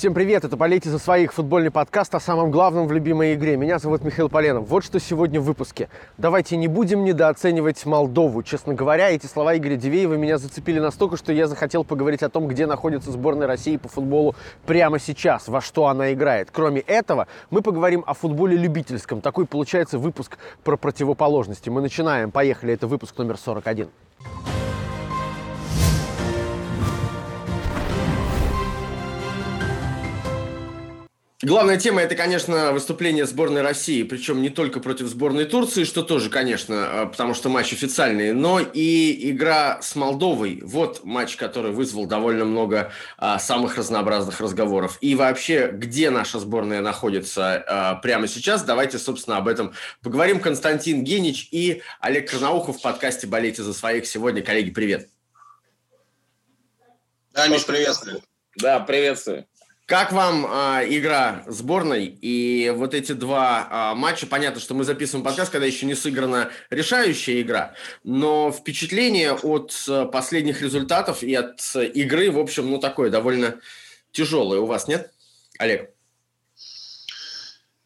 Всем привет, это «Болейте за своих» футбольный подкаст о самом главном в любимой игре. Меня зовут Михаил Поленов. Вот что сегодня в выпуске. Давайте не будем недооценивать Молдову. Честно говоря, эти слова Игоря Дивеева меня зацепили настолько, что я захотел поговорить о том, где находится сборная России по футболу прямо сейчас, во что она играет. Кроме этого, мы поговорим о футболе любительском. Такой получается выпуск про противоположности. Мы начинаем. Поехали, это выпуск номер 41. Главная тема – это, конечно, выступление сборной России, причем не только против сборной Турции, что тоже, конечно, а, потому что матч официальный, но и игра с Молдовой. Вот матч, который вызвал довольно много а, самых разнообразных разговоров. И вообще, где наша сборная находится а, прямо сейчас, давайте, собственно, об этом поговорим. Константин Генич и Олег Карнаухов в подкасте «Болейте за своих» сегодня. Коллеги, привет. Да, Миш, приветствую. Да, приветствую. Как вам э, игра сборной и вот эти два э, матча? Понятно, что мы записываем подкаст, когда еще не сыграна решающая игра, но впечатление от э, последних результатов и от э, игры, в общем, ну такое довольно тяжелое. У вас нет, Олег?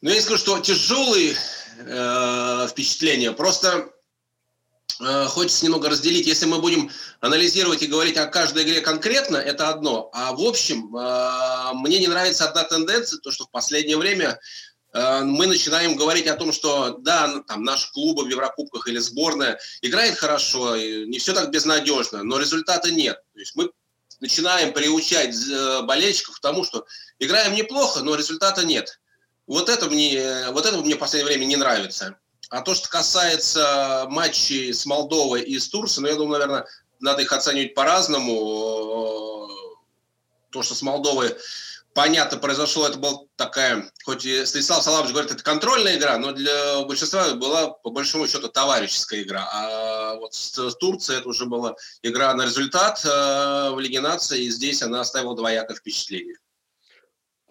Ну, я скажу, что тяжелые э, впечатления. Просто хочется немного разделить. Если мы будем анализировать и говорить о каждой игре конкретно, это одно. А в общем, э, мне не нравится одна тенденция, то, что в последнее время э, мы начинаем говорить о том, что да, там наши клубы в Еврокубках или сборная играет хорошо, не все так безнадежно, но результата нет. То есть мы начинаем приучать болельщиков к тому, что играем неплохо, но результата нет. Вот это мне, вот это мне в последнее время не нравится. А то, что касается матчей с Молдовой и с Турцией, ну, я думаю, наверное, надо их оценивать по-разному. То, что с Молдовой понятно произошло, это была такая, хоть и Станислав Саламович говорит, это контрольная игра, но для большинства была по большому счету товарищеская игра. А вот с Турцией это уже была игра на результат э, в Лиге нации, и здесь она оставила двоякое впечатление.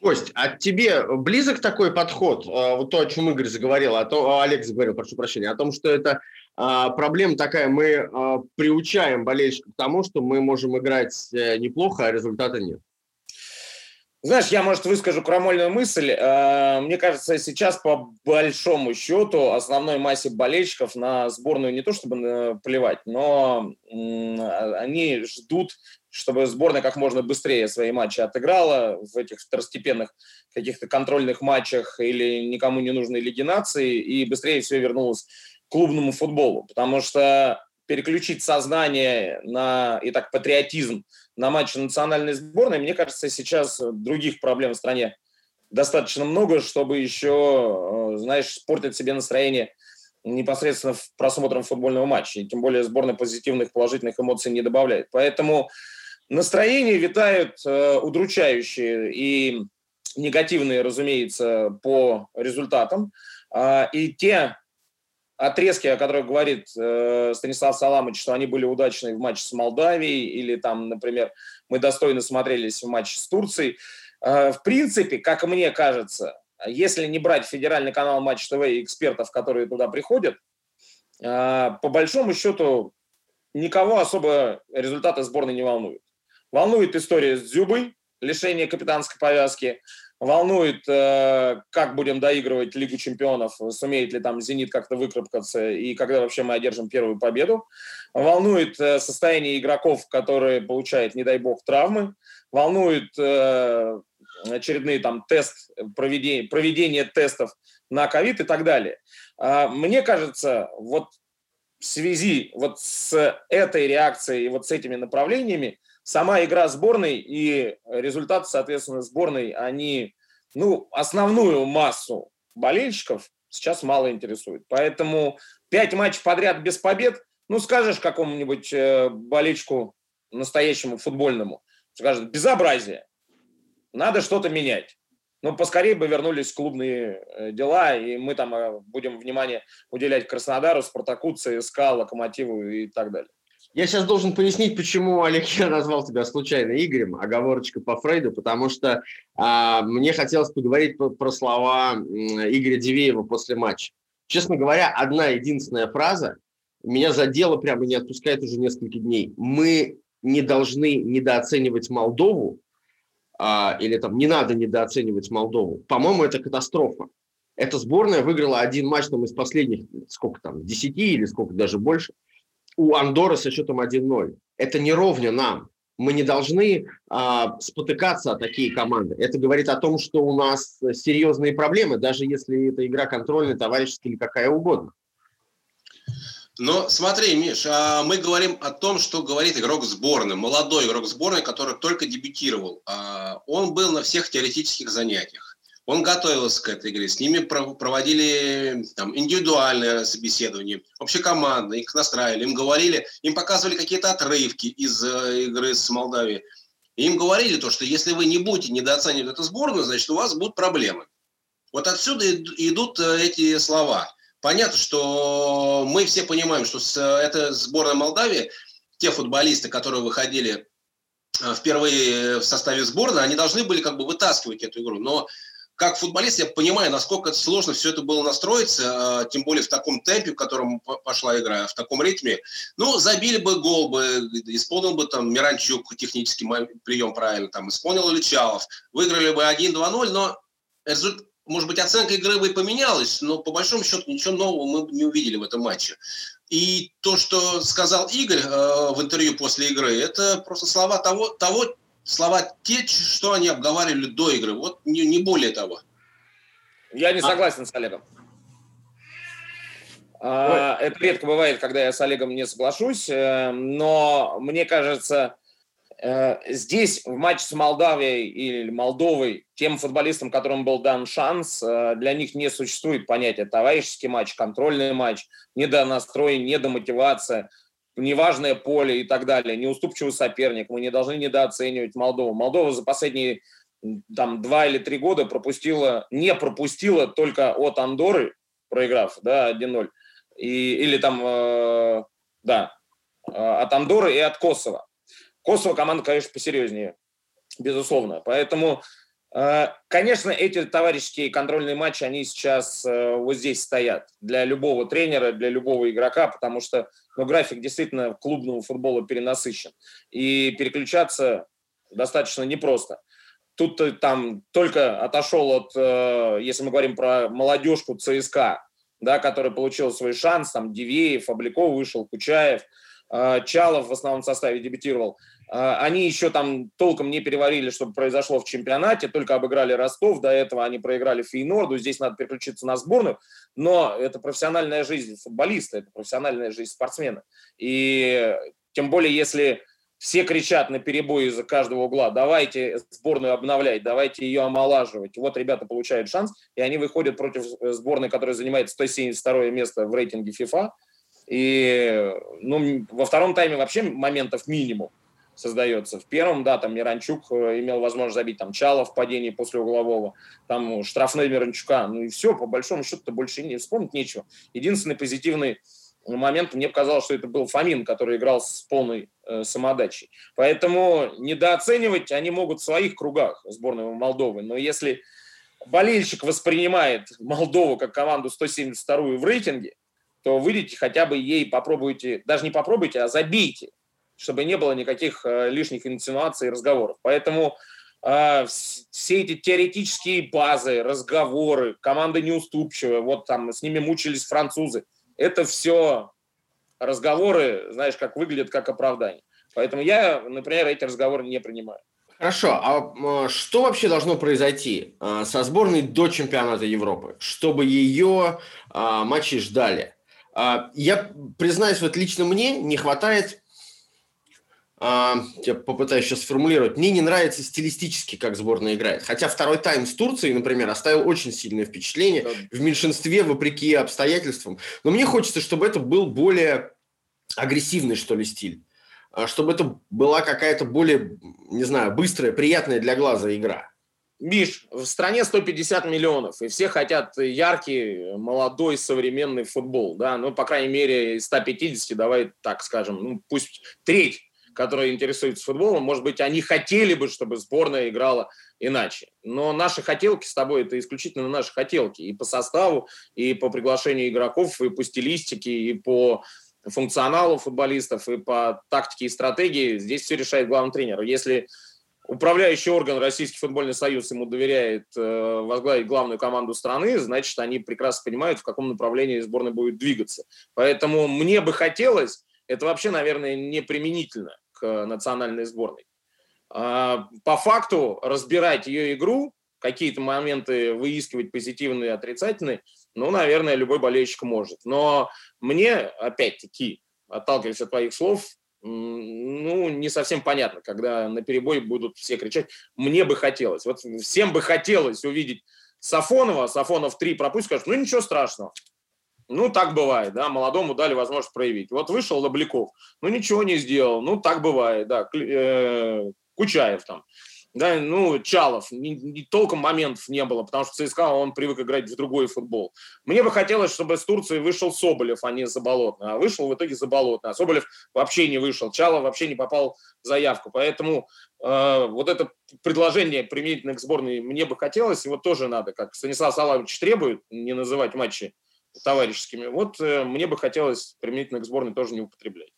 Кость, а тебе близок такой подход, а, вот то, о чем Игорь заговорил, а то Олег заговорил, прошу прощения, о том, что это а, проблема такая, мы а, приучаем болельщиков к тому, что мы можем играть э, неплохо, а результата нет. Знаешь, я, может, выскажу крамольную мысль. А, мне кажется, сейчас по большому счету основной массе болельщиков на сборную не то чтобы э, плевать, но они ждут чтобы сборная как можно быстрее свои матчи отыграла в этих второстепенных каких-то контрольных матчах или никому не нужной Лиги нации и быстрее все вернулось к клубному футболу. Потому что переключить сознание на, и так патриотизм на матчи национальной сборной, мне кажется, сейчас других проблем в стране достаточно много, чтобы еще, э, знаешь, спортить себе настроение непосредственно просмотром футбольного матча. И тем более сборная позитивных, положительных эмоций не добавляет. Поэтому Настроения витают э, удручающие и негативные, разумеется, по результатам. Э, и те отрезки, о которых говорит э, Станислав Саламович, что они были удачны в матче с Молдавией, или там, например, мы достойно смотрелись в матче с Турцией. Э, в принципе, как мне кажется, если не брать федеральный канал Матч ТВ и экспертов, которые туда приходят, э, по большому счету никого особо результаты сборной не волнуют. Волнует история с Дзюбой, лишение капитанской повязки. Волнует, э, как будем доигрывать Лигу чемпионов, сумеет ли там «Зенит» как-то выкарабкаться и когда вообще мы одержим первую победу. Волнует э, состояние игроков, которые получают, не дай бог, травмы. Волнует э, очередные там тест, проведение, проведение тестов на ковид и так далее. А, мне кажется, вот в связи вот с этой реакцией и вот с этими направлениями сама игра сборной и результаты, соответственно, сборной, они, ну, основную массу болельщиков сейчас мало интересуют. Поэтому пять матчей подряд без побед, ну, скажешь какому-нибудь э, болельщику настоящему футбольному, скажет, безобразие, надо что-то менять. Ну, поскорее бы вернулись клубные э, дела, и мы там э, будем внимание уделять Краснодару, Спартаку, ЦСКА, Локомотиву и так далее. Я сейчас должен пояснить, почему, Олег, я назвал тебя случайно Игорем, оговорочка по Фрейду, потому что а, мне хотелось поговорить про, про слова Игоря Дивеева после матча. Честно говоря, одна единственная фраза меня задела прямо и не отпускает уже несколько дней. Мы не должны недооценивать Молдову, а, или там не надо недооценивать Молдову. По-моему, это катастрофа. Эта сборная выиграла один матч там, из последних, сколько там, 10 или сколько даже больше, у Андоры со счетом 1-0. Это не ровня нам. Мы не должны а, спотыкаться о такие команды. Это говорит о том, что у нас серьезные проблемы, даже если это игра контрольная, товарищеская или какая угодно. Но смотри, Миш, а мы говорим о том, что говорит игрок сборной, молодой игрок сборной, который только дебютировал. А он был на всех теоретических занятиях. Он готовился к этой игре. С ними проводили там, индивидуальное собеседование, общекомандное, их настраивали, им говорили, им показывали какие-то отрывки из э, игры с Молдавией. И им говорили то, что если вы не будете недооценивать эту сборную, значит, у вас будут проблемы. Вот отсюда идут э, эти слова. Понятно, что мы все понимаем, что это сборная Молдавии, те футболисты, которые выходили э, впервые в составе сборной, они должны были как бы вытаскивать эту игру. Но как футболист я понимаю, насколько сложно все это было настроиться, э, тем более в таком темпе, в котором пошла игра, в таком ритме. Ну, забили бы гол бы, исполнил бы там Миранчук технический прием правильно, там исполнил Ильичалов, выиграли бы 1-2-0, но результат может быть, оценка игры бы и поменялась, но по большому счету ничего нового мы не увидели в этом матче. И то, что сказал Игорь э, в интервью после игры, это просто слова того, того, слова те, что они обговаривали до игры. Вот не, не более того. Я не а? согласен а? с Олегом. А, это редко бывает, когда я с Олегом не соглашусь, э, но мне кажется, Э, здесь в матче с Молдавией или Молдовой тем футболистам, которым был дан шанс, э, для них не существует понятия товарищеский матч, контрольный матч, недонастрой, недомотивация, неважное поле и так далее, неуступчивый соперник. Мы не должны недооценивать Молдову. Молдова за последние там, два или три года пропустила, не пропустила только от Андоры, проиграв да, 1-0, и, или там, э, да, э, от Андоры и от Косово. Косово команда, конечно, посерьезнее, безусловно. Поэтому, э, конечно, эти товарищеские контрольные матчи, они сейчас э, вот здесь стоят для любого тренера, для любого игрока, потому что ну, график действительно клубного футбола перенасыщен. И переключаться достаточно непросто. Тут э, там только отошел от, если мы говорим про молодежку ЦСКА, да, который получил свой шанс, там Дивеев, Обликов вышел, Кучаев, Чалов в основном составе дебютировал – они еще там толком не переварили, что произошло в чемпионате, только обыграли Ростов, до этого они проиграли Фейнорду, здесь надо переключиться на сборную, но это профессиональная жизнь футболиста, это профессиональная жизнь спортсмена. И тем более, если все кричат на перебой из-за каждого угла, давайте сборную обновлять, давайте ее омолаживать. Вот ребята получают шанс, и они выходят против сборной, которая занимает 172 место в рейтинге FIFA. И ну, во втором тайме вообще моментов минимум создается. В первом, да, там Миранчук э, имел возможность забить, там Чало в падении после углового, там штрафной Миранчука, ну и все, по большому счету-то больше не вспомнить нечего. Единственный позитивный момент, мне показалось, что это был Фомин, который играл с полной э, самодачей. Поэтому недооценивать они могут в своих кругах сборной Молдовы, но если болельщик воспринимает Молдову как команду 172 в рейтинге, то выйдите хотя бы ей попробуйте, даже не попробуйте, а забейте чтобы не было никаких э, лишних инсинуаций и разговоров. Поэтому э, все эти теоретические базы, разговоры, команда неуступчивая, вот там с ними мучились французы, это все разговоры, знаешь, как выглядят как оправдание. Поэтому я, например, эти разговоры не принимаю. Хорошо, а что вообще должно произойти э, со сборной до чемпионата Европы, чтобы ее а, матчи ждали? А, я признаюсь, вот лично мне не хватает а, я попытаюсь сейчас сформулировать, мне не нравится стилистически, как сборная играет. Хотя второй тайм с Турцией, например, оставил очень сильное впечатление в меньшинстве, вопреки обстоятельствам. Но мне хочется, чтобы это был более агрессивный, что ли, стиль. А, чтобы это была какая-то более, не знаю, быстрая, приятная для глаза игра. Миш, в стране 150 миллионов, и все хотят яркий, молодой, современный футбол, да, ну, по крайней мере, из 150, давай так скажем, ну, пусть треть которые интересуются футболом, может быть, они хотели бы, чтобы сборная играла иначе. Но наши хотелки с тобой – это исключительно наши хотелки. И по составу, и по приглашению игроков, и по стилистике, и по функционалу футболистов, и по тактике и стратегии. Здесь все решает главный тренер. Если управляющий орган Российский футбольный союз ему доверяет э, возглавить главную команду страны, значит, они прекрасно понимают, в каком направлении сборная будет двигаться. Поэтому мне бы хотелось, это вообще, наверное, не применительно национальной сборной. А, по факту разбирать ее игру, какие-то моменты выискивать позитивные и отрицательные, ну, наверное, любой болельщик может. Но мне, опять-таки, отталкиваясь от твоих слов, ну, не совсем понятно, когда на перебой будут все кричать. Мне бы хотелось. Вот всем бы хотелось увидеть Сафонова. Сафонов 3 пропустит, скажет, ну, ничего страшного. Ну, так бывает, да, молодому дали возможность проявить. Вот вышел Лобляков, ну, ничего не сделал, ну, так бывает, да, э, Кучаев там да, ну, Чалов, не, не, толком моментов не было, потому что ЦСКА, он привык играть в другой футбол. Мне бы хотелось, чтобы с Турции вышел Соболев, а не Заболотный, а вышел в итоге Заболотный, а Соболев вообще не вышел, Чалов вообще не попал в заявку, поэтому э, вот это предложение применительно к сборной мне бы хотелось, его тоже надо, как Станислав Салавович требует, не называть матчи товарищескими, вот э, мне бы хотелось применительно к сборной тоже не употреблять.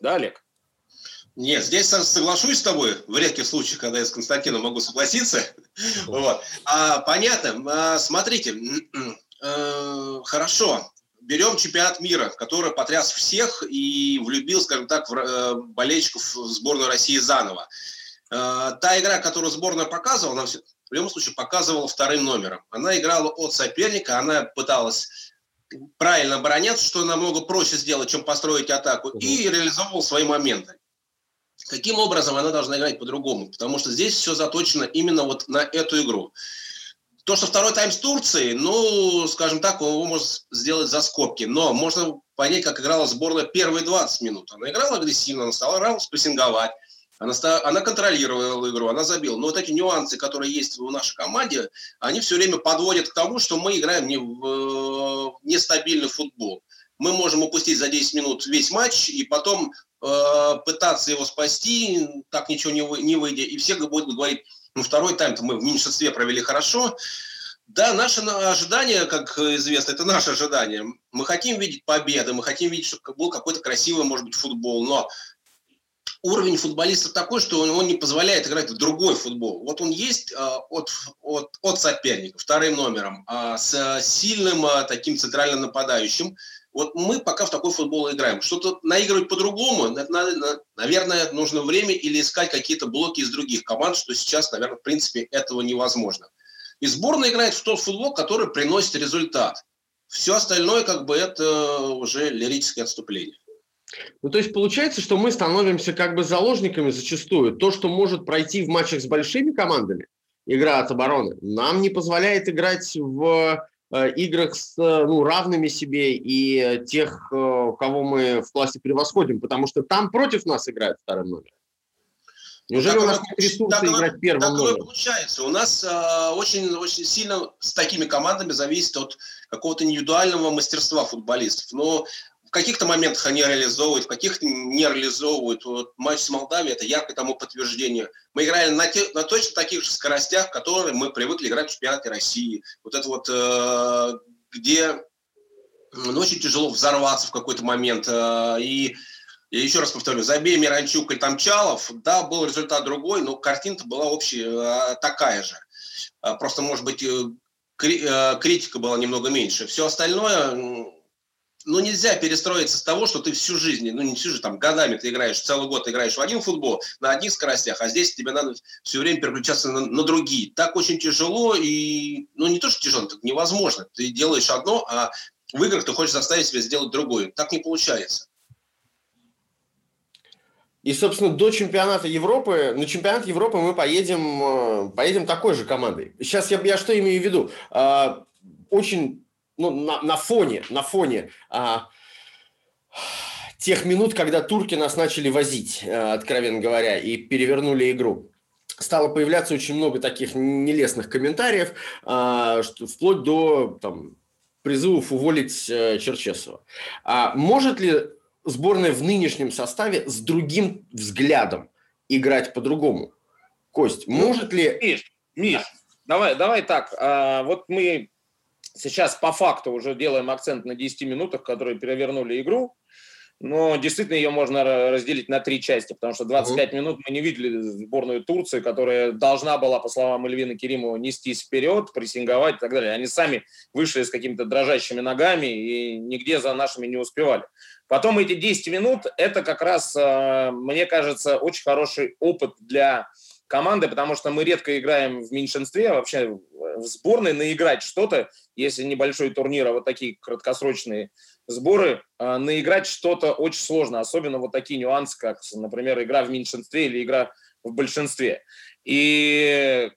Да, Олег? Нет, здесь соглашусь с тобой, в редких случаях, когда я с Константином могу согласиться. Вот. А, понятно. А, смотрите, э, хорошо, берем чемпионат мира, который потряс всех и влюбил, скажем так, в, э, болельщиков в сборную России заново. Э, та игра, которую сборная показывала, она в любом случае показывала вторым номером. Она играла от соперника, она пыталась правильно обороняться, что намного проще сделать, чем построить атаку, и реализовывал свои моменты. Каким образом она должна играть по-другому? Потому что здесь все заточено именно вот на эту игру. То, что второй тайм с Турцией, ну, скажем так, его можно сделать за скобки. Но можно понять, как играла сборная первые 20 минут. Она играла агрессивно, она стала играла спрессинговать. Она, она контролировала игру, она забила. Но вот эти нюансы, которые есть в нашей команде, они все время подводят к тому, что мы играем не в э, нестабильный футбол. Мы можем упустить за 10 минут весь матч, и потом Э, пытаться его спасти, так ничего не, вы, не выйдя, и все будут говорить, ну, второй тайм-то мы в меньшинстве провели хорошо. Да, наше ожидание, как известно, это наше ожидание. Мы хотим видеть победы, мы хотим видеть, чтобы был какой-то красивый, может быть, футбол, но уровень футболиста такой, что он, он не позволяет играть в другой футбол. Вот он есть а, от, от, от соперника, вторым номером, а, с сильным а, таким центральным нападающим, вот мы пока в такой футбол играем. Что-то наигрывать по-другому, наверное, нужно время или искать какие-то блоки из других команд, что сейчас, наверное, в принципе, этого невозможно. И сборная играет в тот футбол, который приносит результат. Все остальное, как бы, это уже лирическое отступление. Ну, то есть получается, что мы становимся как бы заложниками зачастую. То, что может пройти в матчах с большими командами, игра от обороны, нам не позволяет играть в Э, играх с э, ну, равными себе и тех, э, кого мы в классе превосходим, потому что там против нас играют вторым номером. Неужели так у нас нет ресурса так играть первым так номером? получается. У нас э, очень, очень сильно с такими командами зависит от какого-то индивидуального мастерства футболистов. Но каких-то моментах они реализовывают, в каких-то не реализовывают. Вот матч с Молдавией – это яркое тому подтверждение. Мы играли на, те, на точно таких же скоростях, которые мы привыкли играть в чемпионате России. Вот это вот, э, где ну, очень тяжело взорваться в какой-то момент. Э, и я еще раз повторю, забей Миранчук или там Чалов, да, был результат другой, но картина-то была общая э, такая же. Просто, может быть, критика была немного меньше. Все остальное ну, нельзя перестроиться с того, что ты всю жизнь, ну, не всю жизнь, там, годами ты играешь, целый год ты играешь в один футбол, на одних скоростях, а здесь тебе надо все время переключаться на, на другие. Так очень тяжело и, ну, не то, что тяжело, так невозможно. Ты делаешь одно, а в играх ты хочешь заставить себя сделать другое. Так не получается. И, собственно, до чемпионата Европы, на чемпионат Европы мы поедем, э, поедем такой же командой. Сейчас я, я что имею в виду? А, очень ну, на, на фоне, на фоне а, тех минут, когда турки нас начали возить, а, откровенно говоря, и перевернули игру стало появляться очень много таких нелестных комментариев, а, что, вплоть до там, призывов уволить а, Черчесова. А может ли сборная в нынешнем составе с другим взглядом играть по-другому? Кость, ну, может ли... Миш, Миш, давай, давай так. А, вот мы Сейчас по факту уже делаем акцент на 10 минутах, которые перевернули игру. но действительно ее можно разделить на три части, потому что 25 минут мы не видели сборную Турции, которая должна была, по словам Эльвины Керимова, нестись вперед, прессинговать и так далее. Они сами вышли с какими-то дрожащими ногами и нигде за нашими не успевали. Потом эти 10 минут – это как раз, э, мне кажется, очень хороший опыт для команды, потому что мы редко играем в меньшинстве, а вообще в сборной наиграть что-то, если небольшой турнир, а вот такие краткосрочные сборы, э, наиграть что-то очень сложно, особенно вот такие нюансы, как, например, игра в меньшинстве или игра в большинстве. И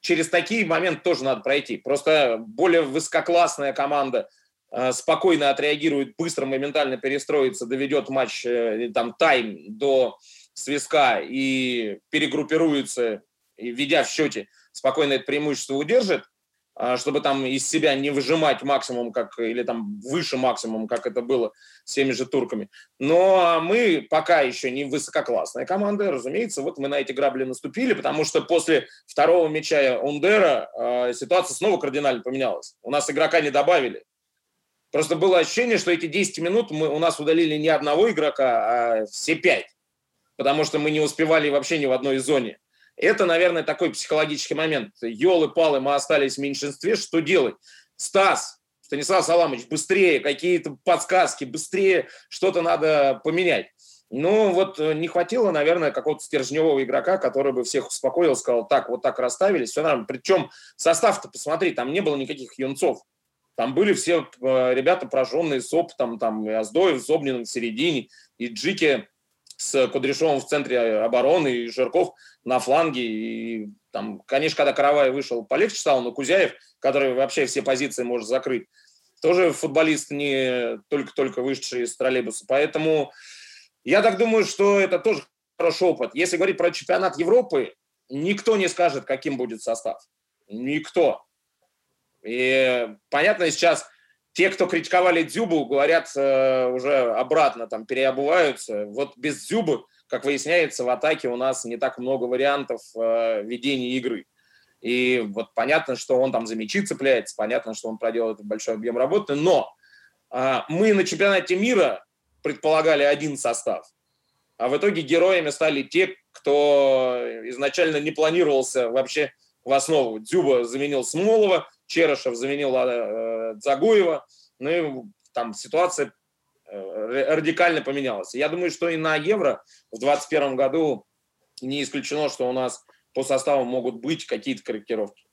через такие моменты тоже надо пройти. Просто более высококлассная команда э, спокойно отреагирует, быстро, моментально перестроится, доведет матч, э, там, тайм до свиска и перегруппируется, и, ведя в счете, спокойно это преимущество удержит, а, чтобы там из себя не выжимать максимум, как, или там выше максимум, как это было с теми же турками. Но мы пока еще не высококлассная команда, разумеется, вот мы на эти грабли наступили, потому что после второго мяча Ундера а, ситуация снова кардинально поменялась. У нас игрока не добавили. Просто было ощущение, что эти 10 минут мы, у нас удалили не одного игрока, а все пять потому что мы не успевали вообще ни в одной зоне. Это, наверное, такой психологический момент. Елы-палы, мы остались в меньшинстве, что делать? Стас, Станислав Саламович, быстрее, какие-то подсказки, быстрее, что-то надо поменять. Ну, вот э, не хватило, наверное, какого-то стержневого игрока, который бы всех успокоил, сказал, так, вот так расставились, все нормально. Причем состав-то, посмотри, там не было никаких юнцов. Там были все э, ребята, прожженные с опытом, там и Аздоев, Зобнин в середине, и Джики с Кудряшовым в центре обороны, и Жирков на фланге. И там, конечно, когда Каравай вышел, полегче стало, но Кузяев, который вообще все позиции может закрыть, тоже футболист не только-только вышедший из троллейбуса. Поэтому я так думаю, что это тоже хороший опыт. Если говорить про чемпионат Европы, никто не скажет, каким будет состав. Никто. И понятно, сейчас те, кто критиковали Дзюбу, говорят э, уже обратно, там, переобуваются. Вот без Дзюбы, как выясняется, в атаке у нас не так много вариантов э, ведения игры. И вот понятно, что он там за мячи цепляется, понятно, что он проделает большой объем работы, но э, мы на чемпионате мира предполагали один состав, а в итоге героями стали те, кто изначально не планировался вообще в основу. Дзюба заменил Смолова, Черышев заменил э, Загуева, ну и там ситуация э, радикально поменялась. Я думаю, что и на Евро в 2021 году не исключено, что у нас по составу могут быть какие-то корректировки.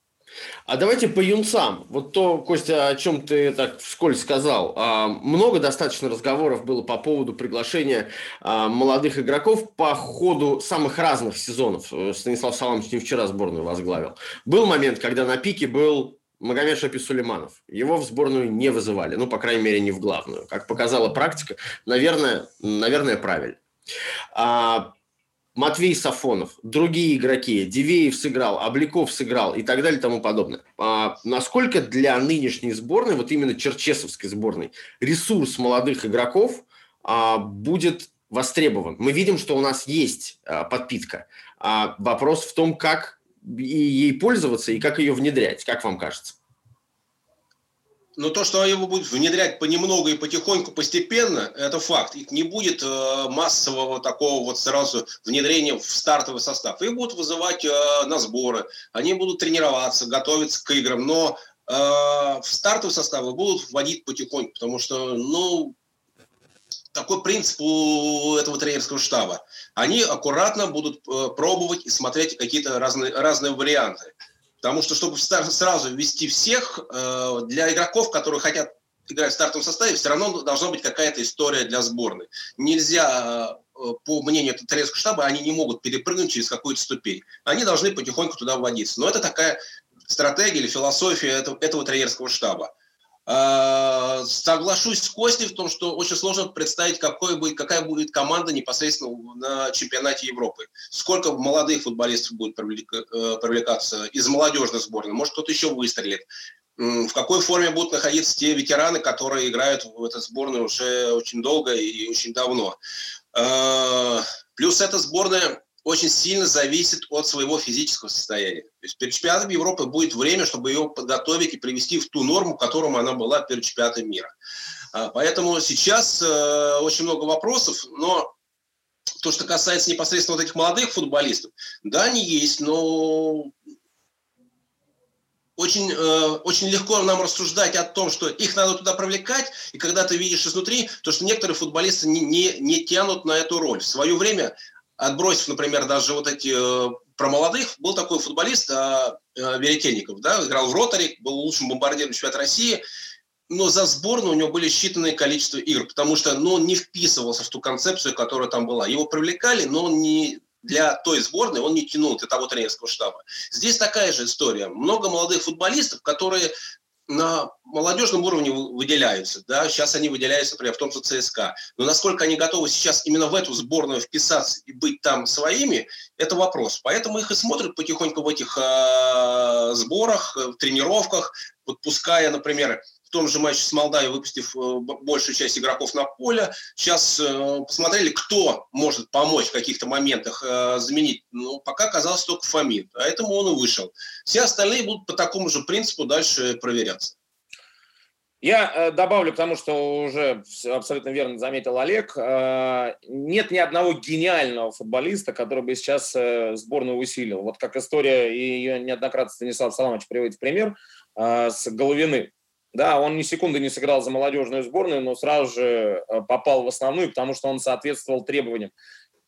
А давайте по юнцам. Вот то, Костя, о чем ты так вскользь сказал. А, много достаточно разговоров было по поводу приглашения а, молодых игроков по ходу самых разных сезонов. Станислав Саламович не вчера сборную возглавил. Был момент, когда на пике был Магомед Шапи Сулейманов. Его в сборную не вызывали, ну, по крайней мере, не в главную. Как показала практика, наверное, наверное правильно. А, Матвей Сафонов, другие игроки, Дивеев сыграл, Обликов сыграл и так далее и тому подобное. А насколько для нынешней сборной, вот именно черчесовской сборной, ресурс молодых игроков а, будет востребован? Мы видим, что у нас есть а, подпитка. А вопрос в том, как и ей пользоваться и как ее внедрять, как вам кажется? Но то, что его будут внедрять понемногу и потихоньку, постепенно, это факт. Их не будет э, массового такого вот сразу внедрения в стартовый состав. Их будут вызывать э, на сборы, они будут тренироваться, готовиться к играм, но э, в стартовый состав будут вводить потихоньку, потому что, ну, такой принцип у этого тренерского штаба. Они аккуратно будут э, пробовать и смотреть какие-то разные, разные варианты. Потому что, чтобы сразу ввести всех, э, для игроков, которые хотят играть в стартовом составе, все равно должна быть какая-то история для сборной. Нельзя, э, по мнению тренерского штаба, они не могут перепрыгнуть через какую-то ступень. Они должны потихоньку туда вводиться. Но это такая стратегия или философия этого, этого тренерского штаба. Э, соглашусь с Костей в том, что очень сложно представить, какой будет, какая будет команда непосредственно на чемпионате Европы. Сколько молодых футболистов будет э, привлекаться из молодежной сборной. Может, кто-то еще выстрелит. В какой форме будут находиться те ветераны, которые играют в этой сборной уже очень долго и очень давно. Э, плюс эта сборная очень сильно зависит от своего физического состояния. То есть перед чемпионатом Европы будет время, чтобы ее подготовить и привести в ту норму, к которому она была перед чемпионатом мира. А, поэтому сейчас э, очень много вопросов, но то, что касается непосредственно вот этих молодых футболистов, да, они есть, но очень, э, очень легко нам рассуждать о том, что их надо туда привлекать, и когда ты видишь изнутри, то, что некоторые футболисты не, не, не тянут на эту роль. В свое время, отбросив, например, даже вот эти э, про молодых, был такой футболист э, э, Веретенников, да, играл в Ротаре, был лучшим бомбардиром чемпионата России, но за сборную у него были считанное количество игр, потому что ну, он не вписывался в ту концепцию, которая там была. Его привлекали, но он не, для той сборной он не тянул для того тренерского штаба. Здесь такая же история. Много молодых футболистов, которые на молодежном уровне выделяются. Да? Сейчас они выделяются, например, в том же ЦСКА. Но насколько они готовы сейчас именно в эту сборную вписаться и быть там своими, это вопрос. Поэтому их и смотрят потихоньку в этих э, сборах, в тренировках, подпуская, например, том же матче с Молдавией, выпустив э, большую часть игроков на поле. Сейчас э, посмотрели, кто может помочь в каких-то моментах э, заменить. Ну, пока казалось только Фомин. Поэтому он и вышел. Все остальные будут по такому же принципу дальше проверяться. Я добавлю к тому, что уже абсолютно верно заметил Олег. Нет ни одного гениального футболиста, который бы сейчас сборную усилил. Вот как история, и ее неоднократно Станислав Саламович приводит пример, с Головины. Да, он ни секунды не сыграл за молодежную сборную, но сразу же э, попал в основную, потому что он соответствовал требованиям,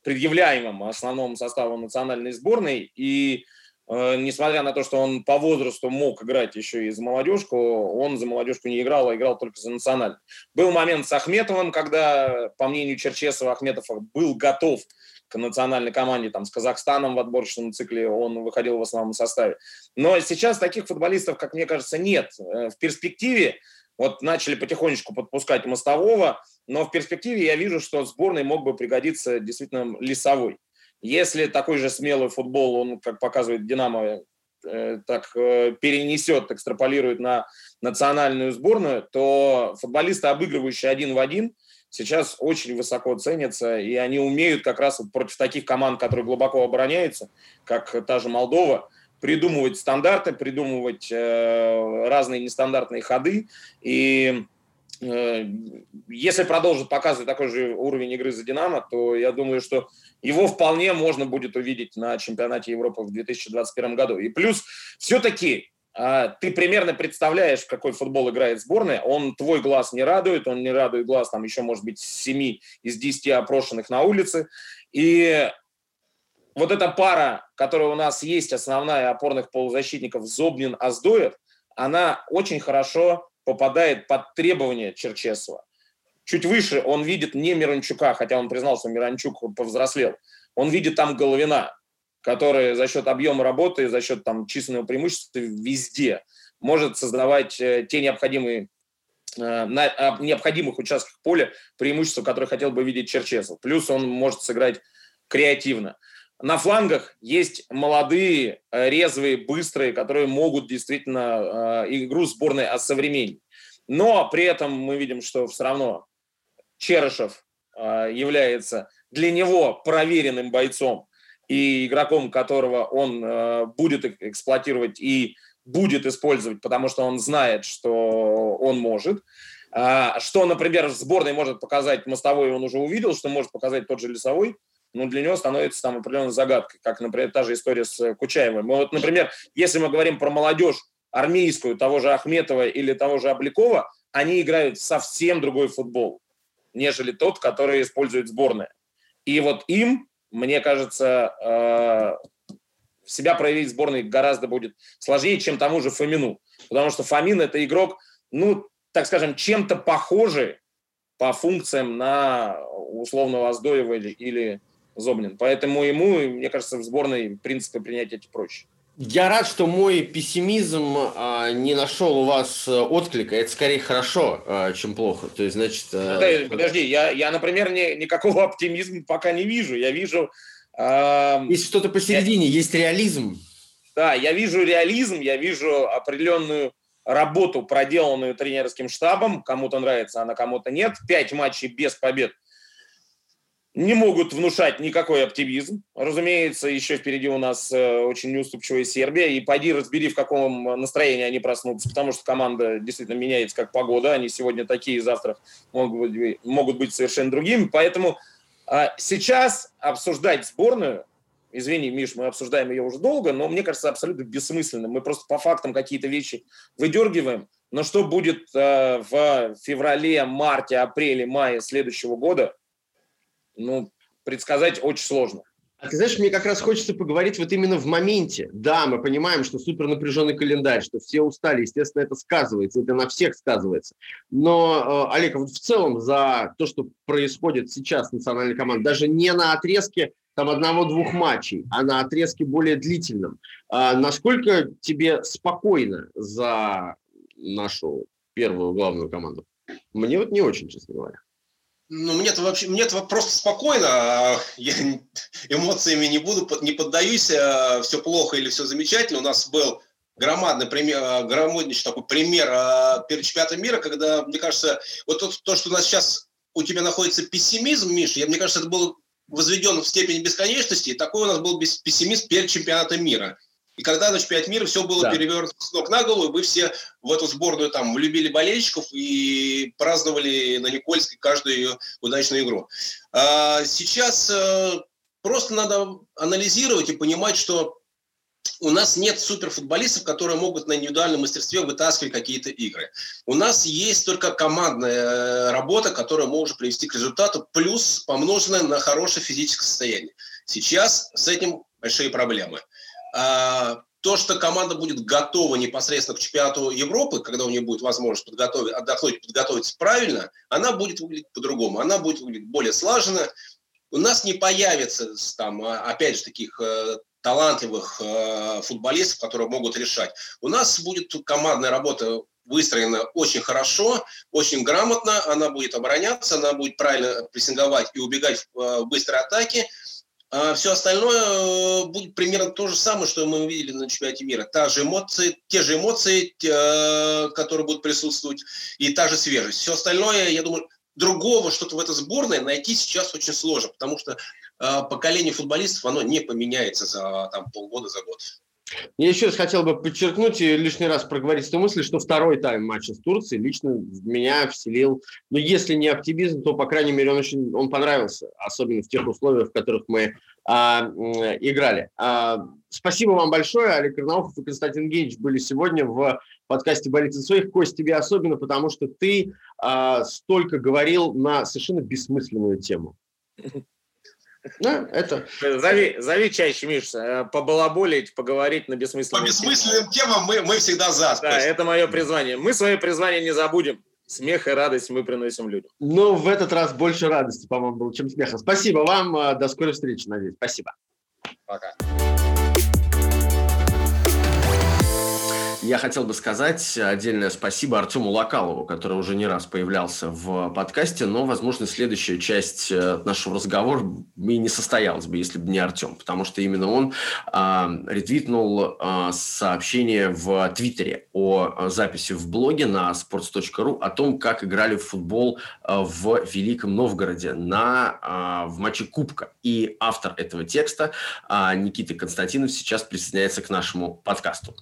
предъявляемым основному составу национальной сборной. И э, несмотря на то, что он по возрасту мог играть еще и за молодежку, он за молодежку не играл, а играл только за национальную. Был момент с Ахметовым, когда, по мнению Черчесова, Ахметов был готов к национальной команде, там, с Казахстаном в отборочном цикле он выходил в основном составе. Но сейчас таких футболистов, как мне кажется, нет. Э, в перспективе вот начали потихонечку подпускать мостового, но в перспективе я вижу, что сборной мог бы пригодиться действительно лесовой. Если такой же смелый футбол, он, как показывает Динамо, э, так э, перенесет, экстраполирует на национальную сборную, то футболисты, обыгрывающие один в один – сейчас очень высоко ценятся, и они умеют как раз вот против таких команд, которые глубоко обороняются, как та же Молдова, придумывать стандарты, придумывать э, разные нестандартные ходы. И э, если продолжит показывать такой же уровень игры за «Динамо», то я думаю, что его вполне можно будет увидеть на чемпионате Европы в 2021 году. И плюс все-таки ты примерно представляешь, в какой футбол играет сборная, он твой глаз не радует, он не радует глаз, там еще, может быть, 7 из 10 опрошенных на улице. И вот эта пара, которая у нас есть, основная опорных полузащитников Зобнин-Аздоев, она очень хорошо попадает под требования Черчесова. Чуть выше он видит не Миранчука, хотя он признал, что Миранчук повзрослел. Он видит там Головина который за счет объема работы, за счет там, численного преимущества везде может создавать э, те необходимые э, на а, необходимых участках поля преимущества, которые хотел бы видеть Черчесов. Плюс он может сыграть креативно. На флангах есть молодые, э, резвые, быстрые, которые могут действительно игру сборной осовременить. Но при этом мы видим, что все равно Черышев является для него проверенным бойцом, и игроком, которого он э, будет эксплуатировать и будет использовать, потому что он знает, что он может. А, что, например, в сборной может показать Мостовой, он уже увидел, что может показать тот же Лесовой, но для него становится там определенной загадкой, как, например, та же история с Кучаевым. Вот, например, если мы говорим про молодежь армейскую, того же Ахметова или того же Обликова, они играют совсем другой футбол, нежели тот, который использует сборная. И вот им мне кажется, э, себя проявить в сборной гораздо будет сложнее, чем тому же Фомину. Потому что Фомин – это игрок, ну, так скажем, чем-то похожий по функциям на условного Аздоева или, или Зобнин. Поэтому ему, мне кажется, в сборной принципы принять эти проще. Я рад, что мой пессимизм а, не нашел у вас э, отклика. Это скорее хорошо, а, чем плохо. То есть, значит... А... Подожди, я, я, например, ни, никакого оптимизма пока не вижу. Я вижу... А... Есть что-то посередине, я... есть реализм. Да, я вижу реализм, я вижу определенную работу, проделанную тренерским штабом. Кому-то нравится, она кому-то нет. Пять матчей без побед – не могут внушать никакой оптимизм. Разумеется, еще впереди у нас э, очень неуступчивая Сербия. И пойди разбери, в каком настроении они проснутся, потому что команда действительно меняется как погода. Они сегодня такие, завтра могут быть, могут быть совершенно другими. Поэтому а, сейчас обсуждать сборную, извини, Миш, мы обсуждаем ее уже долго, но мне кажется абсолютно бессмысленно. Мы просто по фактам какие-то вещи выдергиваем. Но что будет э, в феврале, марте, апреле, мае следующего года – ну, предсказать очень сложно. А ты знаешь, мне как раз хочется поговорить вот именно в моменте. Да, мы понимаем, что супер напряженный календарь, что все устали, естественно, это сказывается, это на всех сказывается. Но, э, Олег, вот в целом за то, что происходит сейчас в национальной команде, даже не на отрезке там одного-двух матчей, а на отрезке более длительном, а насколько тебе спокойно за нашу первую главную команду? Мне вот не очень, честно говоря. Ну, мне-то вообще, мне-то просто спокойно, а я эмоциями не буду, не поддаюсь, а все плохо или все замечательно. У нас был громадный пример, а, громаднейший такой пример перед чемпионатом мира, когда, мне кажется, вот то, то, что у нас сейчас у тебя находится пессимизм, Миша, я, мне кажется, это был возведен в степень бесконечности, и такой у нас был пессимизм перед чемпионатом мира. И когда на чемпионате мира все было да. перевернуто с ног на голову, вы все в эту сборную там влюбили болельщиков и праздновали на Никольской каждую ее удачную игру. А сейчас а, просто надо анализировать и понимать, что у нас нет суперфутболистов, которые могут на индивидуальном мастерстве вытаскивать какие-то игры. У нас есть только командная э, работа, которая может привести к результату, плюс помноженная на хорошее физическое состояние. Сейчас с этим большие проблемы. А, то, что команда будет готова непосредственно к чемпионату Европы, когда у нее будет возможность подготовить, отдохнуть, подготовиться правильно, она будет выглядеть по-другому, она будет выглядеть более слаженно. У нас не появится, там, а, опять же, таких э, талантливых э, футболистов, которые могут решать. У нас будет командная работа выстроена очень хорошо, очень грамотно, она будет обороняться, она будет правильно прессинговать и убегать в э, быстрой атаке. А все остальное э, будет примерно то же самое, что мы увидели на чемпионате мира. Та же эмоции, те же эмоции, э, которые будут присутствовать, и та же свежесть. Все остальное, я думаю, другого что-то в этой сборной найти сейчас очень сложно, потому что э, поколение футболистов, оно не поменяется за там, полгода, за год. Я еще раз хотел бы подчеркнуть и лишний раз проговорить эту мысль, что второй тайм матча с Турцией лично в меня вселил, ну, если не оптимизм, то, по крайней мере, он очень он понравился, особенно в тех условиях, в которых мы а, играли. А, спасибо вам большое. Олег Карнаухов и Константин Генич были сегодня в подкасте «Болит своих». Кость, тебе особенно, потому что ты а, столько говорил на совершенно бессмысленную тему. Да, это... Зови, зови чаще, Миш, э, побалаболить, поговорить на бессмысленные По бессмысленным темам мы, мы всегда за. Да, это мое призвание. Мы свое призвание не забудем. Смех и радость мы приносим людям. Ну, в этот раз больше радости, по-моему, было, чем смеха. Спасибо вам. Э, до скорой встречи, надеюсь. Спасибо. Пока. Я хотел бы сказать отдельное спасибо Артему Локалову, который уже не раз появлялся в подкасте, но, возможно, следующая часть э, нашего разговора и не состоялась бы, если бы не Артем, потому что именно он а, ретвитнул а, сообщение в Твиттере о а, записи в блоге на sports.ru о том, как играли в футбол а, в Великом Новгороде на, а, в матче Кубка. И автор этого текста а, Никита Константинов сейчас присоединяется к нашему подкасту.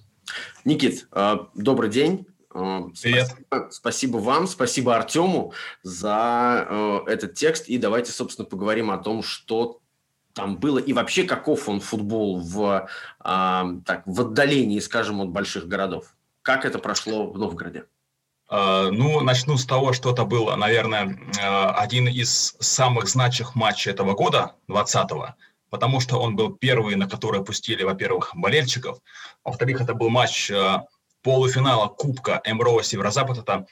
Никит, э, добрый день. Э, Привет. Спасибо, спасибо вам, спасибо Артему за э, этот текст. И давайте, собственно, поговорим о том, что там было и вообще каков он футбол в, так, в отдалении, скажем, от больших городов. Как это прошло в Новгороде? Ну, начну с того, что это было, наверное, один из самых значимых матчей этого года, 20-го потому что он был первый, на который пустили, во-первых, болельщиков, во-вторых, это был матч э, полуфинала Кубка МРО Северо-Запад, это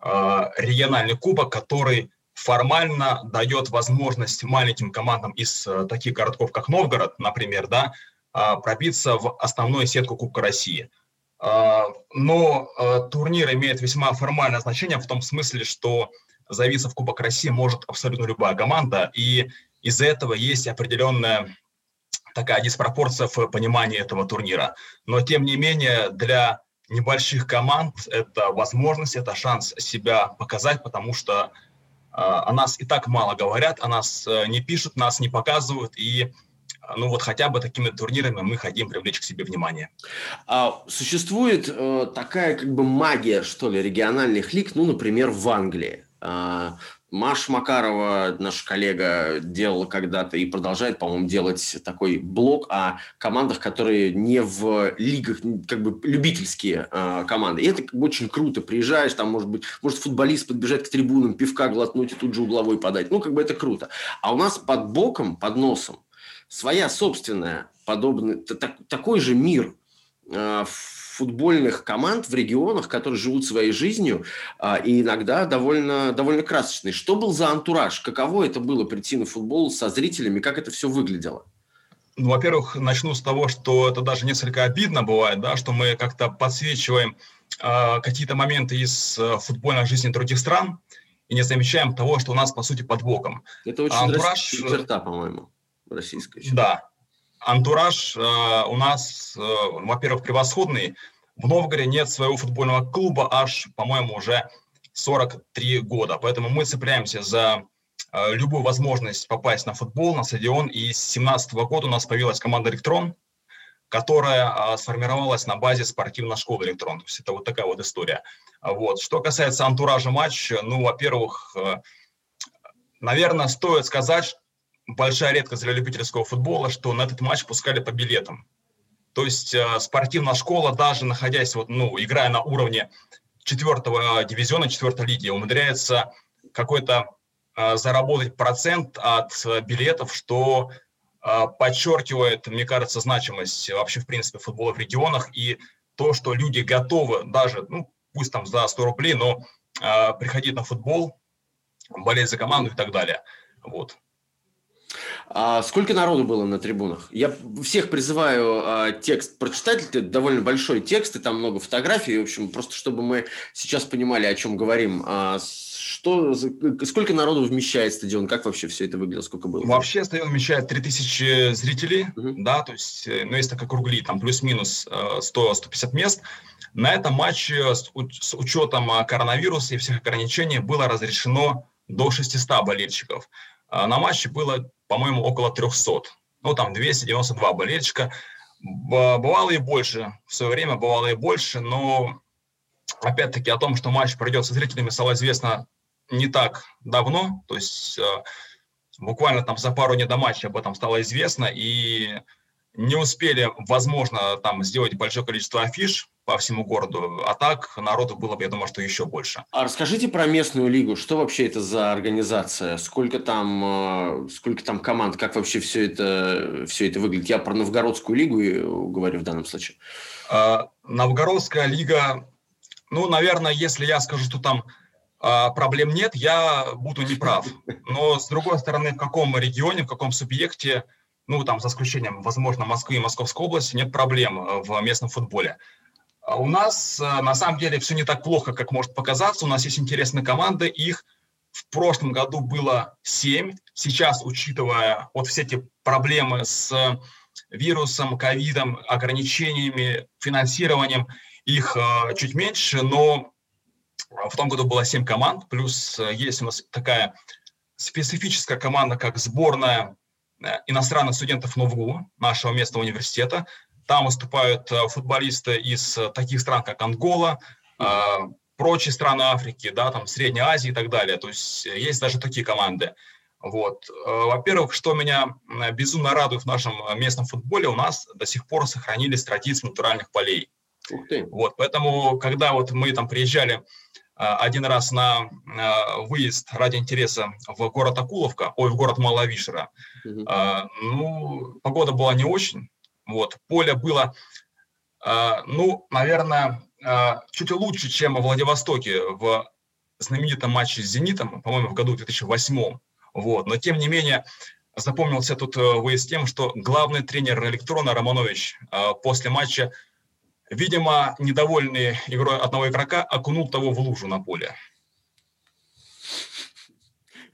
э, региональный кубок, который формально дает возможность маленьким командам из э, таких городков, как Новгород, например, да, пробиться в основную сетку Кубка России. Но турнир имеет весьма формальное значение в том смысле, что заявиться в Кубок России может абсолютно любая команда, и из-за этого есть определенная такая диспропорция в понимании этого турнира. Но, тем не менее, для небольших команд это возможность, это шанс себя показать, потому что о нас и так мало говорят, о нас не пишут, нас не показывают, и ну вот хотя бы такими турнирами мы хотим привлечь к себе внимание. А существует э, такая как бы магия, что ли, региональных лиг, ну, например, в Англии. А, Маша Макарова, наша коллега, делала когда-то и продолжает, по-моему, делать такой блог о командах, которые не в лигах, как бы любительские э, команды. И это как бы очень круто. Приезжаешь, там, может быть, может футболист подбежать к трибунам, пивка глотнуть и тут же угловой подать. Ну, как бы это круто. А у нас под боком, под носом своя собственная подобный, так, такой же мир э, футбольных команд в регионах, которые живут своей жизнью э, и иногда довольно, довольно красочный. Что был за антураж? Каково это было прийти на футбол со зрителями? Как это все выглядело? Ну, во-первых, начну с того, что это даже несколько обидно бывает, да, что мы как-то подсвечиваем э, какие-то моменты из э, футбольной жизни других стран и не замечаем того, что у нас, по сути, под боком. Это очень антураж... черта, по-моему российской. Да. Антураж э, у нас, э, во-первых, превосходный. В Новгороде нет своего футбольного клуба аж, по-моему, уже 43 года. Поэтому мы цепляемся за э, любую возможность попасть на футбол, на стадион. И с 2017 года у нас появилась команда «Электрон», которая э, сформировалась на базе спортивной школы «Электрон». То есть это вот такая вот история. Вот. Что касается антуража матча, ну, во-первых, э, наверное, стоит сказать, большая редкость для любительского футбола, что на этот матч пускали по билетам. То есть э, спортивная школа, даже находясь, вот, ну, играя на уровне четвертого дивизиона, четвертой лиги, умудряется какой-то э, заработать процент от э, билетов, что э, подчеркивает, мне кажется, значимость вообще, в принципе, футбола в регионах и то, что люди готовы даже, ну, пусть там за 100 рублей, но э, приходить на футбол, болеть за команду и так далее. Вот. А сколько народу было на трибунах? Я всех призываю а, текст прочитать. Это довольно большой текст, и там много фотографий. В общем, просто чтобы мы сейчас понимали, о чем говорим. А, что, сколько народу вмещает стадион? Как вообще все это выглядело? Сколько было? Вообще стадион вмещает 3000 зрителей, uh-huh. да, то есть, э, ну, если так округлить, там плюс-минус 100-150 э, мест. На этом матче с, с учетом а, коронавируса и всех ограничений было разрешено до 600 болельщиков. На матче было по-моему, около 300. Ну, там 292 болельщика. Бывало и больше. В свое время бывало и больше, но опять-таки о том, что матч пройдет со зрителями, стало известно не так давно. То есть э, буквально там за пару дней до матча об этом стало известно, и не успели, возможно, там сделать большое количество афиш, по всему городу. А так народу было бы, я думаю, что еще больше. А расскажите про местную лигу. Что вообще это за организация? Сколько там, э, сколько там команд? Как вообще все это, все это выглядит? Я про Новгородскую лигу говорю в данном случае. А, Новгородская лига, ну, наверное, если я скажу, что там а, проблем нет, я буду неправ. Но, с другой стороны, в каком регионе, в каком субъекте, ну, там, за исключением, возможно, Москвы и Московской области, нет проблем э, в местном футболе. А у нас э, на самом деле все не так плохо, как может показаться. У нас есть интересные команды. Их в прошлом году было 7. Сейчас, учитывая вот все эти проблемы с вирусом, ковидом, ограничениями, финансированием, их э, чуть меньше, но в том году было 7 команд, плюс э, есть у нас такая специфическая команда, как сборная иностранных студентов НОВГУ, нашего местного университета. Там выступают э, футболисты из э, таких стран, как Ангола, э, прочие страны Африки, да, там Средней Азии и так далее. То есть есть даже такие команды. Вот. Во-первых, что меня безумно радует в нашем местном футболе, у нас до сих пор сохранились традиции натуральных полей. Вот, поэтому, когда вот мы там приезжали один раз на выезд ради интереса в город Акуловка, ой, в город Маловишера, угу. ну, погода была не очень, вот. Поле было, ну, наверное, чуть лучше, чем в Владивостоке в знаменитом матче с «Зенитом», по-моему, в году 2008. Вот. Но, тем не менее, запомнился тут э, выезд тем, что главный тренер «Электрона» Романович после матча, видимо, недовольный игрой одного игрока, окунул того в лужу на поле.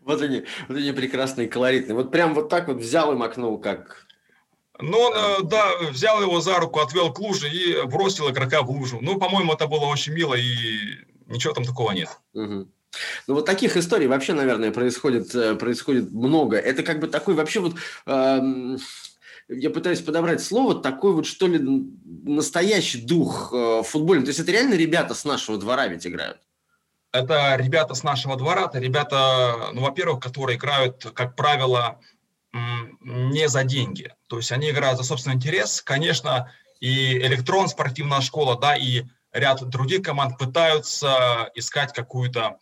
Вот они, вот они прекрасные, колоритные. Вот прям вот так вот взял и макнул, как но он, э, да, взял его за руку, отвел к луже и бросил игрока в лужу. Ну, по-моему, это было очень мило, и ничего там такого нет. Угу. Ну вот таких историй вообще, наверное, происходит, э, происходит много. Это как бы такой вообще вот... Э, я пытаюсь подобрать слово, такой вот, что ли, настоящий дух э, футбольный. То есть это реально ребята с нашего двора ведь играют? Это ребята с нашего двора, это ребята, ну, во-первых, которые играют, как правило, не за деньги. То есть они играют за собственный интерес. Конечно, и электрон спортивная школа, да, и ряд других команд пытаются искать какую-то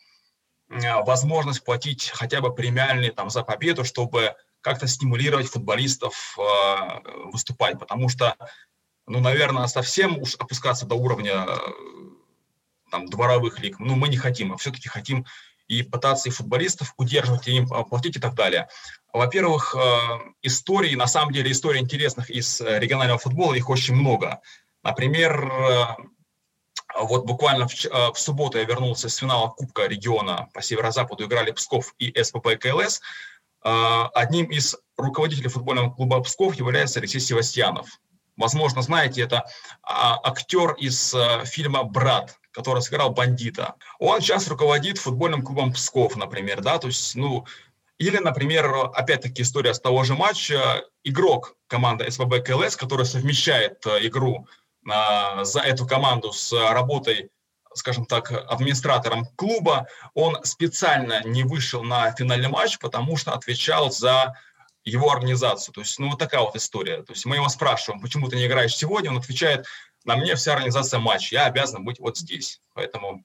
возможность платить хотя бы премиальные там за победу, чтобы как-то стимулировать футболистов э, выступать, потому что, ну, наверное, совсем уж опускаться до уровня э, там дворовых лиг, ну, мы не хотим, мы все-таки хотим и пытаться и футболистов удерживать, и им платить и так далее. Во-первых, э, истории, на самом деле, истории интересных из регионального футбола, их очень много. Например, вот буквально в, в субботу я вернулся с финала Кубка региона по северо-западу, играли Псков и СПП КЛС. А, одним из руководителей футбольного клуба Псков является Алексей Севастьянов. Возможно, знаете, это а, актер из а, фильма «Брат», который сыграл бандита. Он сейчас руководит футбольным клубом Псков, например, да, то есть, ну, или, например, опять-таки история с того же матча, игрок команды СВБ КЛС, который совмещает игру за эту команду с работой скажем так, администратором клуба, он специально не вышел на финальный матч, потому что отвечал за его организацию. То есть, ну, вот такая вот история. То есть мы его спрашиваем, почему ты не играешь сегодня, он отвечает, на мне вся организация матча, я обязан быть вот здесь. Поэтому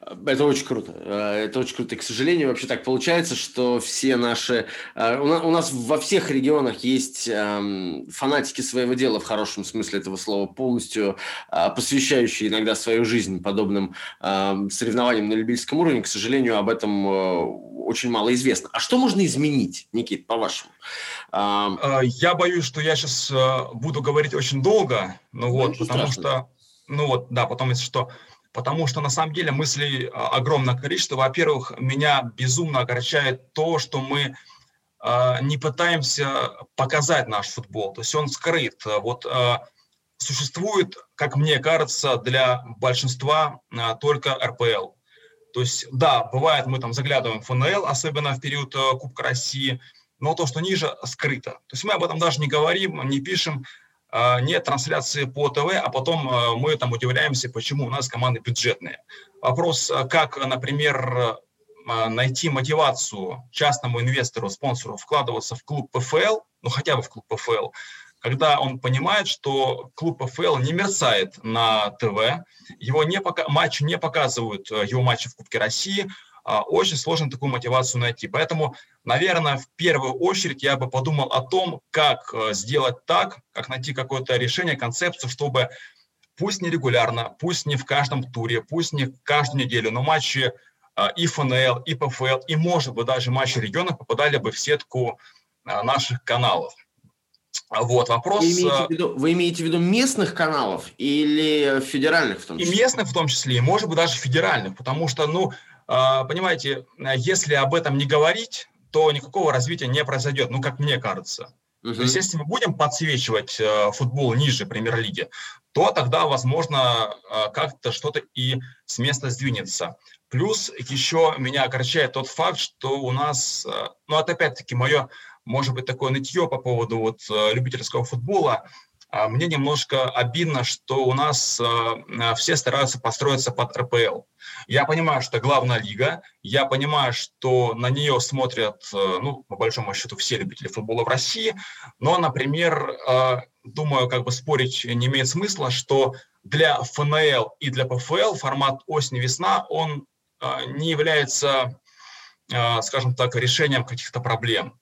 это очень круто. Э, это очень круто. И, к сожалению, вообще так получается, что все наши... Э, у нас во всех регионах есть эм, фанатики своего дела в хорошем смысле этого слова, полностью э, посвящающие иногда свою жизнь подобным эм, соревнованиям на любительском уровне. К сожалению, об этом очень мало известно. А что можно изменить, Никит, по-вашему? Эм, я боюсь, что я сейчас буду говорить очень долго, ну вот, потому страшного. что... Ну вот, да, потом, если что, потому что на самом деле мыслей а, огромное количество. Во-первых, меня безумно огорчает то, что мы а, не пытаемся показать наш футбол, то есть он скрыт. Вот а, существует, как мне кажется, для большинства только РПЛ. То есть, да, бывает, мы там заглядываем в ФНЛ, особенно в период Кубка России, но то, что ниже, скрыто. То есть мы об этом даже не говорим, не пишем, нет трансляции по ТВ, а потом а, мы там удивляемся, почему у нас команды бюджетные. Вопрос, а, как, например, найти мотивацию частному инвестору, спонсору вкладываться в клуб ПФЛ, ну хотя бы в клуб ПФЛ, когда он понимает, что клуб ПФЛ не мерцает на ТВ, его не пока, матч не показывают, его матчи в Кубке России, очень сложно такую мотивацию найти. Поэтому наверное, в первую очередь я бы подумал о том, как э, сделать так, как найти какое-то решение, концепцию, чтобы пусть не регулярно, пусть не в каждом туре, пусть не каждую неделю, но матчи э, и ФНЛ, и ПФЛ, и, может быть, даже матчи регионов попадали бы в сетку э, наших каналов. Вот вопрос. Вы имеете, в виду, вы имеете в виду местных каналов или федеральных в том числе? И местных в том числе, и может быть даже федеральных, потому что, ну, понимаете, если об этом не говорить, то никакого развития не произойдет, ну, как мне кажется. Uh-huh. То есть, если мы будем подсвечивать э, футбол ниже премьер-лиги, то тогда, возможно, э, как-то что-то и с места сдвинется. Плюс еще меня огорчает тот факт, что у нас, э, ну, это опять-таки мое, может быть, такое нытье по поводу вот, э, любительского футбола, а мне немножко обидно, что у нас э, все стараются построиться под РПЛ. Я понимаю, что главная лига, я понимаю, что на нее смотрят, э, ну, по большому счету, все любители футбола в России, но, например, э, думаю, как бы спорить не имеет смысла, что для ФНЛ и для ПФЛ формат осень-весна, он не является, скажем так, решением каких-то проблем.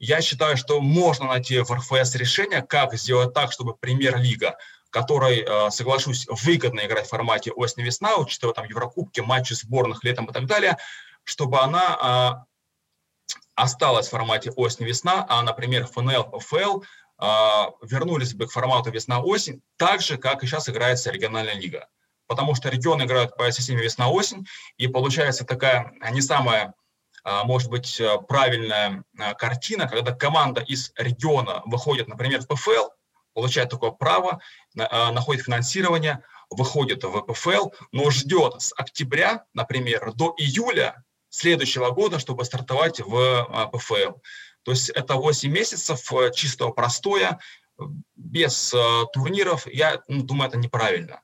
Я считаю, что можно найти в РФС решение, как сделать так, чтобы премьер-лига, которой, э, соглашусь, выгодно играть в формате осень-весна, учитывая там Еврокубки, матчи сборных летом и так далее, чтобы она э, осталась в формате осень-весна, а, например, ФНЛ, ПФЛ э, вернулись бы к формату весна-осень, так же, как и сейчас играется региональная лига. Потому что регионы играют по системе весна-осень, и получается такая не самая может быть э, правильная а, картина, когда команда из региона выходит, например, в ПФЛ, получает такое право, находит финансирование, выходит в ПФЛ, но ждет с октября, например, до июля следующего года, чтобы стартовать в ПФЛ. То есть это 8 месяцев чистого простоя, без турниров. Я ну, думаю, это неправильно.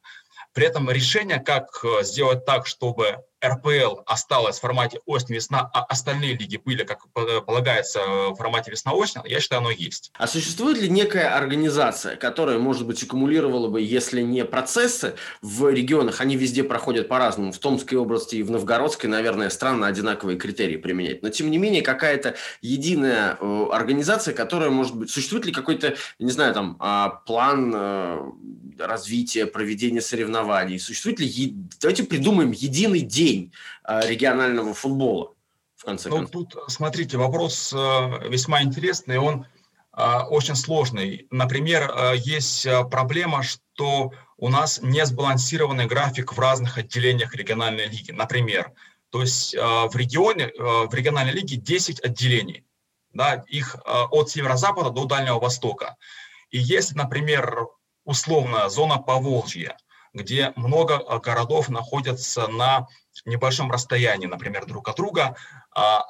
При этом решение, как сделать так, чтобы РПЛ осталась в формате осень-весна, а остальные лиги были, как полагается, в формате весна-осень, я считаю, оно есть. А существует ли некая организация, которая, может быть, аккумулировала бы, если не процессы в регионах, они везде проходят по-разному, в Томской области и в Новгородской, наверное, странно одинаковые критерии применять, но, тем не менее, какая-то единая э, организация, которая, может быть, существует ли какой-то, не знаю, там, а, план э, развития, проведения соревнований, существует ли, давайте придумаем единый день, день а, регионального футбола, в конце ну, концов? Тут, смотрите, вопрос э, весьма интересный, он а, очень сложный. Например, э, есть э, проблема, что у нас не сбалансированный график в разных отделениях региональной лиги. Например, то есть в регионе, в региональной лиге 10 отделений, да, их от северо-запада до Дальнего Востока. И если, например, условно зона Поволжья, где много городов находятся на небольшом расстоянии, например, друг от друга. А,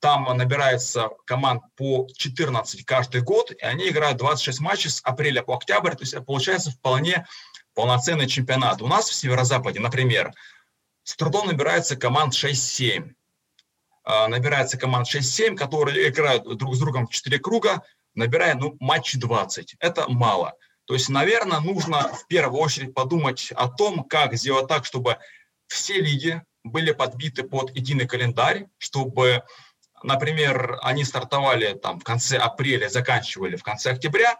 там набирается команд по 14 каждый год, и они играют 26 матчей с апреля по октябрь, то есть получается вполне полноценный чемпионат. У нас в Северо-Западе, например, с трудом набирается команд 6-7. А, набирается команд 6-7, которые играют друг с другом в 4 круга, набирая ну, матчи 20. Это мало. То есть, наверное, нужно в первую очередь подумать о том, как сделать так, чтобы все лиги были подбиты под единый календарь, чтобы, например, они стартовали там в конце апреля, заканчивали в конце октября,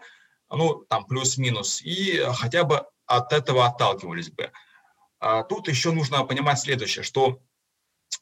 ну, там плюс-минус, и хотя бы от этого отталкивались бы. А тут еще нужно понимать следующее, что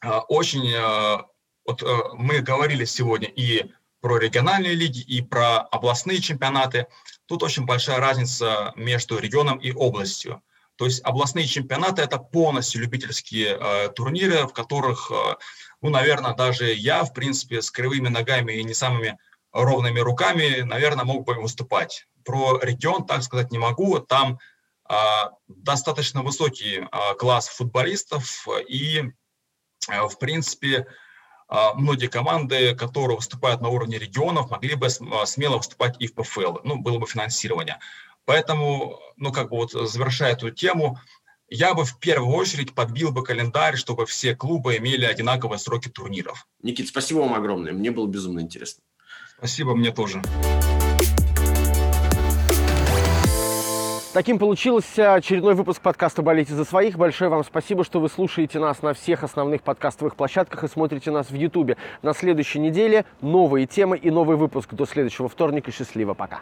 а, очень, а, вот мы говорили сегодня и про региональные лиги, и про областные чемпионаты. Тут очень большая разница между регионом и областью. То есть областные чемпионаты – это полностью любительские э, турниры, в которых, э, ну, наверное, даже я, в принципе, с кривыми ногами и не самыми ровными руками, наверное, мог бы выступать. Про регион так сказать не могу. Там э, достаточно высокий э, класс футболистов и, э, в принципе, э, многие команды, которые выступают на уровне регионов, могли бы смело выступать и в ПФЛ. Ну, было бы финансирование. Поэтому, ну, как бы вот завершая эту тему, я бы в первую очередь подбил бы календарь, чтобы все клубы имели одинаковые сроки турниров. Никит, спасибо вам огромное. Мне было безумно интересно. Спасибо, мне тоже. Таким получился очередной выпуск подкаста «Болейте за своих». Большое вам спасибо, что вы слушаете нас на всех основных подкастовых площадках и смотрите нас в Ютубе. На следующей неделе новые темы и новый выпуск. До следующего вторника. Счастливо. Пока.